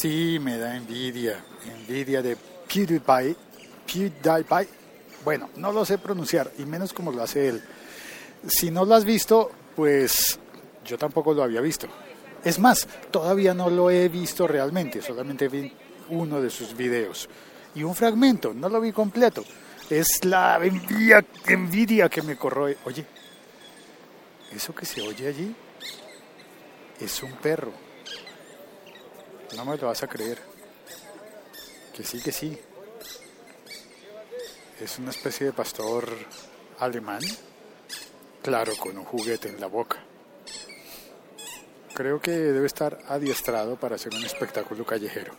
Sí, me da envidia, envidia de PewDiePie, PewDiePie. Bueno, no lo sé pronunciar, y menos como lo hace él. Si no lo has visto, pues yo tampoco lo había visto. Es más, todavía no lo he visto realmente, solamente vi uno de sus videos. Y un fragmento, no lo vi completo. Es la envidia, envidia que me corroe. Oye, ¿eso que se oye allí? Es un perro. No me lo vas a creer. Que sí, que sí. Es una especie de pastor alemán. Claro, con un juguete en la boca. Creo que debe estar adiestrado para hacer un espectáculo callejero.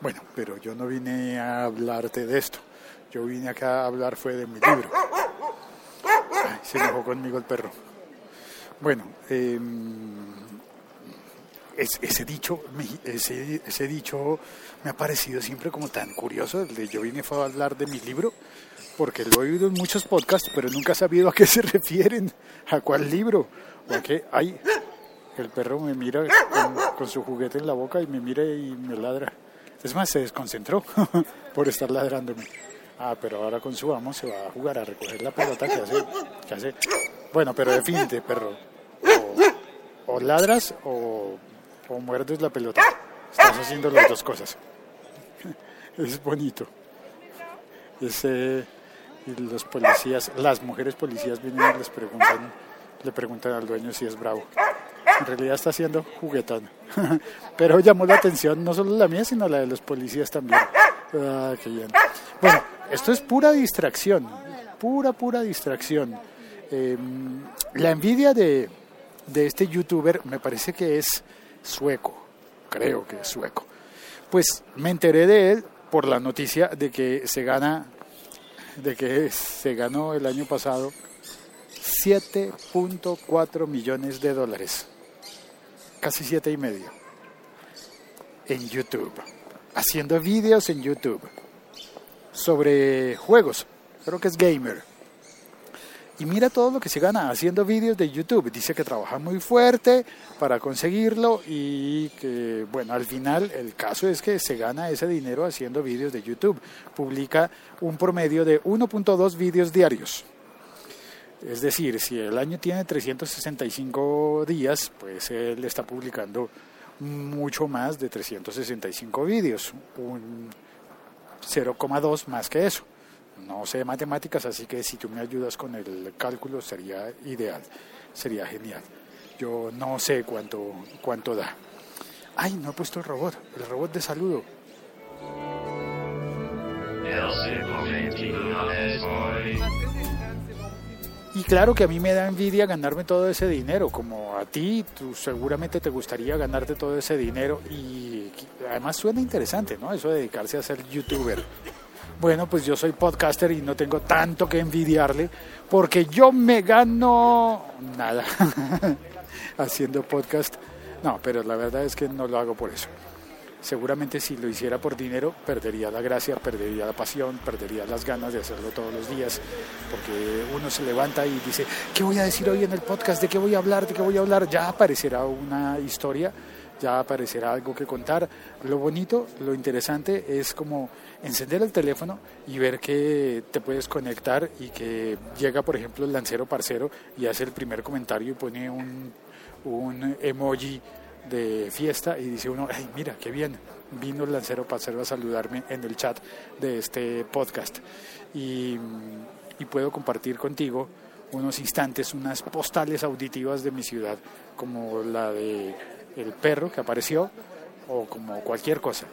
Bueno, pero yo no vine a hablarte de esto. Yo vine acá a hablar fue de mi libro. Se enojó conmigo el perro. Bueno, eh, ese dicho, ese, dicho me ha parecido siempre como tan curioso. El de yo vine a hablar de mi libro, porque lo he oído en muchos podcasts, pero nunca he sabido a qué se refieren, a cuál libro, o. Ay, el perro me mira con, su juguete en la boca y me mira y me ladra. Es más, se desconcentró por estar ladrándome. Ah, pero ahora con su amo se va a jugar a recoger la pelota que hace. Que hace. Bueno, pero defínete, perro. o ladras o o muerdes la pelota. Estás haciendo las dos cosas. Es bonito. Ese, y los policías, las mujeres policías vienen y les preguntan, le preguntan al dueño si es bravo. En realidad está haciendo juguetón. Pero llamó la atención no solo la mía, sino la de los policías también. Ah, qué bien. Bueno, esto es pura distracción. Pura, pura distracción. Em, la envidia de, de este youtuber me parece que es sueco, creo que es sueco. Pues me enteré de él por la noticia de que se gana, de que se ganó el año pasado 7.4 millones de dólares, casi siete y medio, en YouTube, haciendo vídeos en YouTube sobre juegos, creo que es gamer y mira todo lo que se gana haciendo vídeos de YouTube. Dice que trabaja muy fuerte para conseguirlo y que, bueno, al final el caso es que se gana ese dinero haciendo vídeos de YouTube. Publica un promedio de 1.2 vídeos diarios. Es decir, si el año tiene 365 días, pues él está publicando mucho más de 365 vídeos, un 0,2 más que eso no sé matemáticas, así que si tú me ayudas con el cálculo sería ideal, sería genial. Yo no sé cuánto, cuánto da. Ay, no he puesto el robot, el robot de saludo. Y claro que a mí me da envidia ganarme todo ese dinero, como a ti, tú seguramente te gustaría ganarte todo ese dinero y además suena interesante, ¿no? Eso de dedicarse a ser youtuber. Bueno, pues yo soy podcaster y no tengo tanto que envidiarle porque yo me gano nada haciendo podcast. No, pero la verdad es que no lo hago por eso. Seguramente si lo hiciera por dinero perdería la gracia, perdería la pasión, perdería las ganas de hacerlo todos los días, porque uno se levanta y dice, ¿qué voy a decir hoy en el podcast? ¿De qué voy a hablar? ¿De qué voy a hablar? Ya aparecerá una historia ya aparecerá algo que contar. Lo bonito, lo interesante es como encender el teléfono y ver que te puedes conectar y que llega, por ejemplo, el lancero parcero y hace el primer comentario y pone un, emoji de fiesta y dice uno, ay, mira, qué bien, vino el lancero parcero a saludarme en el chat de este podcast. Y puedo compartir contigo unos instantes, unas postales auditivas de mi ciudad, como la de el perro que apareció o como cualquier cosa.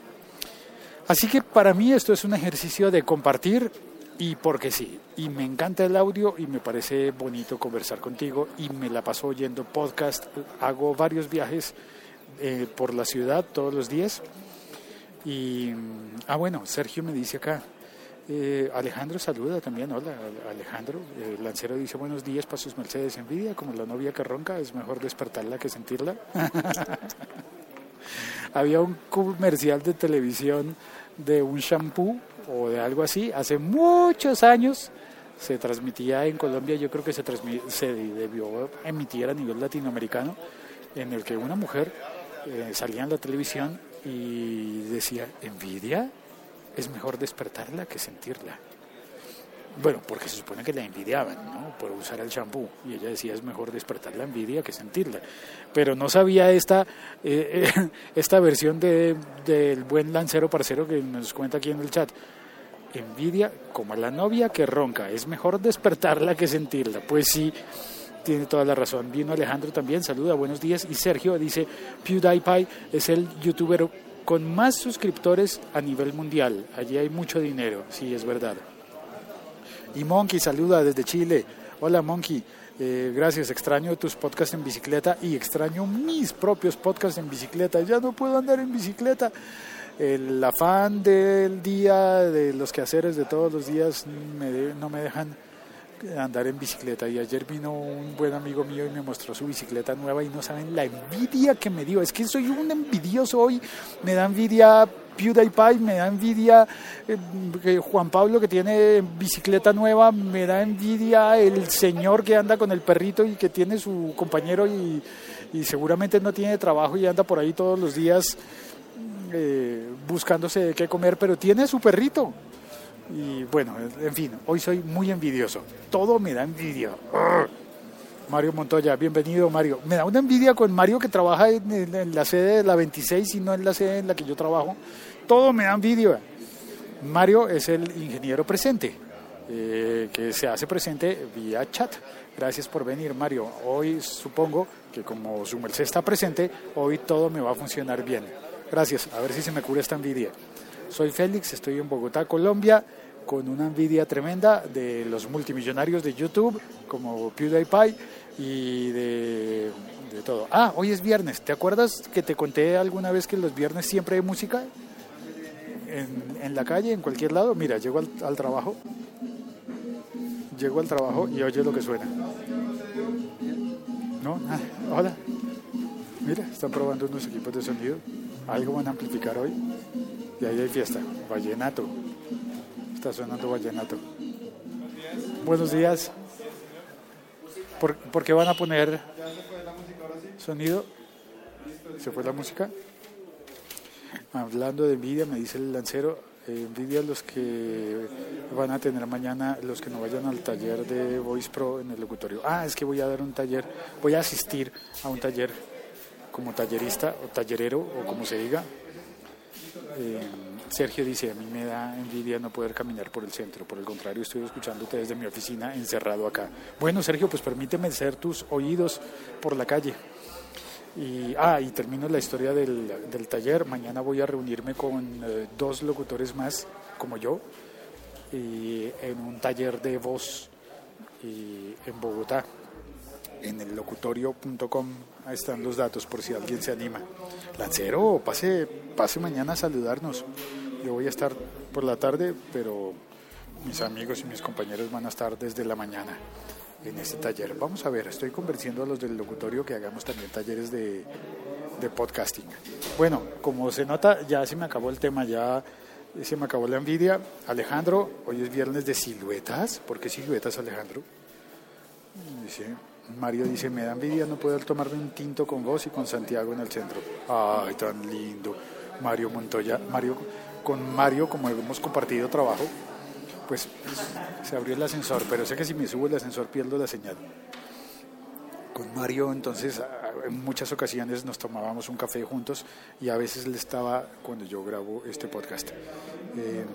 Así que para mí esto es un ejercicio de compartir y porque sí, y me encanta el audio y me parece bonito conversar contigo y me la paso oyendo podcast, hago varios viajes eh, por la ciudad todos los días. Y, ah bueno, Sergio me dice acá, eh, Alejandro saluda también, hola Alejandro. El lancero dice buenos días para sus Mercedes envidia, como la novia que ronca, es mejor despertarla que sentirla. Había un comercial de televisión de un shampoo o de algo así, hace muchos años se transmitía en Colombia, yo creo que se, se debió emitir a nivel latinoamericano, en el que una mujer eh, salía en la televisión y decía, envidia es mejor despertarla que sentirla. Bueno, porque se supone que la envidiaban, ¿no? Por usar el champú. Y ella decía, es mejor despertar la envidia que sentirla. Pero no sabía esta, eh, eh, esta versión de, del buen lancero parcero que nos cuenta aquí en el chat. Envidia como a la novia que ronca, es mejor despertarla que sentirla. Pues sí, tiene toda la razón. Vino Alejandro también, saluda, buenos días. Y Sergio dice, PewDiePie es el youtuber con más suscriptores a nivel mundial. Allí hay mucho dinero, sí, es verdad. Y Monkey saluda desde Chile. Hola Monkey, eh, gracias, extraño tus podcasts en bicicleta y extraño mis propios podcasts en bicicleta. Ya no puedo andar en bicicleta. El afán del día, de los quehaceres de todos los días, me no me dejan andar en bicicleta y ayer vino un buen amigo mío y me mostró su bicicleta nueva y no saben la envidia que me dio. Es que soy un envidioso hoy, me da envidia PewDiePie, me da envidia eh, Juan Pablo que tiene bicicleta nueva, me da envidia el señor que anda con el perrito y que tiene su compañero y, seguramente no tiene trabajo y anda por ahí todos los días eh, buscándose qué comer, pero tiene su perrito. Y bueno, en fin, hoy soy muy envidioso. Todo me da envidia. Mario Montoya, bienvenido Mario. Me da una envidia con Mario que trabaja en, la sede de la 26 y no en la sede en la que yo trabajo. Todo me da envidia. Mario es el ingeniero presente, eh, que se hace presente vía chat. Gracias por venir, Mario. Hoy supongo que como su merced está presente, hoy todo me va a funcionar bien. Gracias, a ver si se me cura esta envidia. Soy Félix, estoy en Bogotá, Colombia con una envidia tremenda de los multimillonarios de YouTube, como PewDiePie, y de, todo. Ah, hoy es viernes. ¿Te acuerdas que te conté alguna vez que los viernes siempre hay música? En, la calle, en cualquier lado. Mira, llego al, trabajo, llego al trabajo y oye lo que suena. ¿No? Ah, hola. Mira, están probando unos equipos de sonido. Algo van a amplificar hoy. Y ahí hay fiesta. Vallenato. Está sonando vallenato. Buenos días. ¿Por, qué van a poner sonido? ¿Se fue la música? Hablando de envidia, me dice el lancero, eh, envidia los que van a tener mañana, los que no vayan al taller de Voice Pro en el locutorio. Ah, es que voy a dar un taller, voy a asistir a un taller como tallerista o tallerero o como se diga. Eh, Sergio dice, a mí me da envidia no poder caminar por el centro, por el contrario estoy escuchándote desde mi oficina encerrado acá. Bueno, Sergio, pues permíteme ser tus oídos por la calle. Y, ah, y termino la historia del, taller. Mañana voy a reunirme con eh, dos locutores más, como yo, y en un taller de voz en Bogotá, en el locutorio.com. Están los datos por si alguien se anima. Lancero, pase, pase mañana a saludarnos. Yo voy a estar por la tarde, pero mis amigos y mis compañeros van a estar desde la mañana en este taller. Vamos a ver, estoy convenciendo a los del locutorio que hagamos también talleres de, podcasting. Bueno, como se nota, ya se me acabó el tema, ya se me acabó la envidia. Alejandro, hoy es viernes de siluetas. ¿Por qué siluetas, Alejandro? Dice, Mario dice, me da envidia no poder tomarme un tinto con vos y con Santiago en el centro. Ay, tan lindo. Mario Montoya, Mario con Mario, como hemos compartido trabajo, pues se abrió el ascensor, pero sé que si me subo el ascensor pierdo la señal. Con Mario entonces en muchas ocasiones nos tomábamos un café juntos y a veces le estaba cuando yo grabo este podcast. Eh,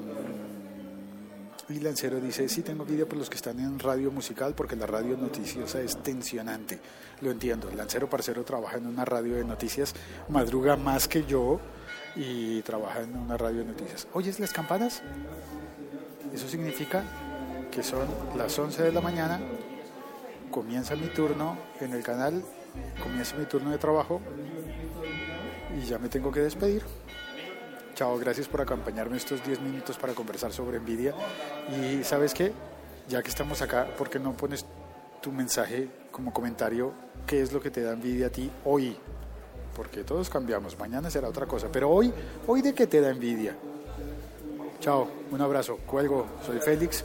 y Lancero dice, sí tengo vídeo por los que están en radio musical porque la radio noticiosa es tensionante. Lo entiendo, Lancero Parcero trabaja en una radio de noticias, madruga más que yo, y trabaja en una radio de noticias. ¿Oyes las campanas? Eso significa que son las 11 de la mañana, comienza mi turno en el canal, comienza mi turno de trabajo y ya me tengo que despedir. Chao, gracias por acompañarme estos 10 minutos para conversar sobre envidia. Y sabes qué, ya que estamos acá, ¿por qué no pones tu mensaje como comentario? ¿Qué es lo que te da envidia a ti hoy? Porque todos cambiamos, mañana será otra cosa, pero hoy, hoy de qué te da envidia. Chao, un abrazo, cuelgo, soy Félix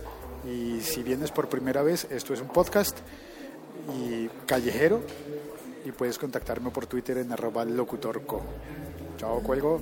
y si vienes por primera vez, esto es un podcast y callejero y puedes contactarme por Twitter en locutorco. Chao, cuelgo.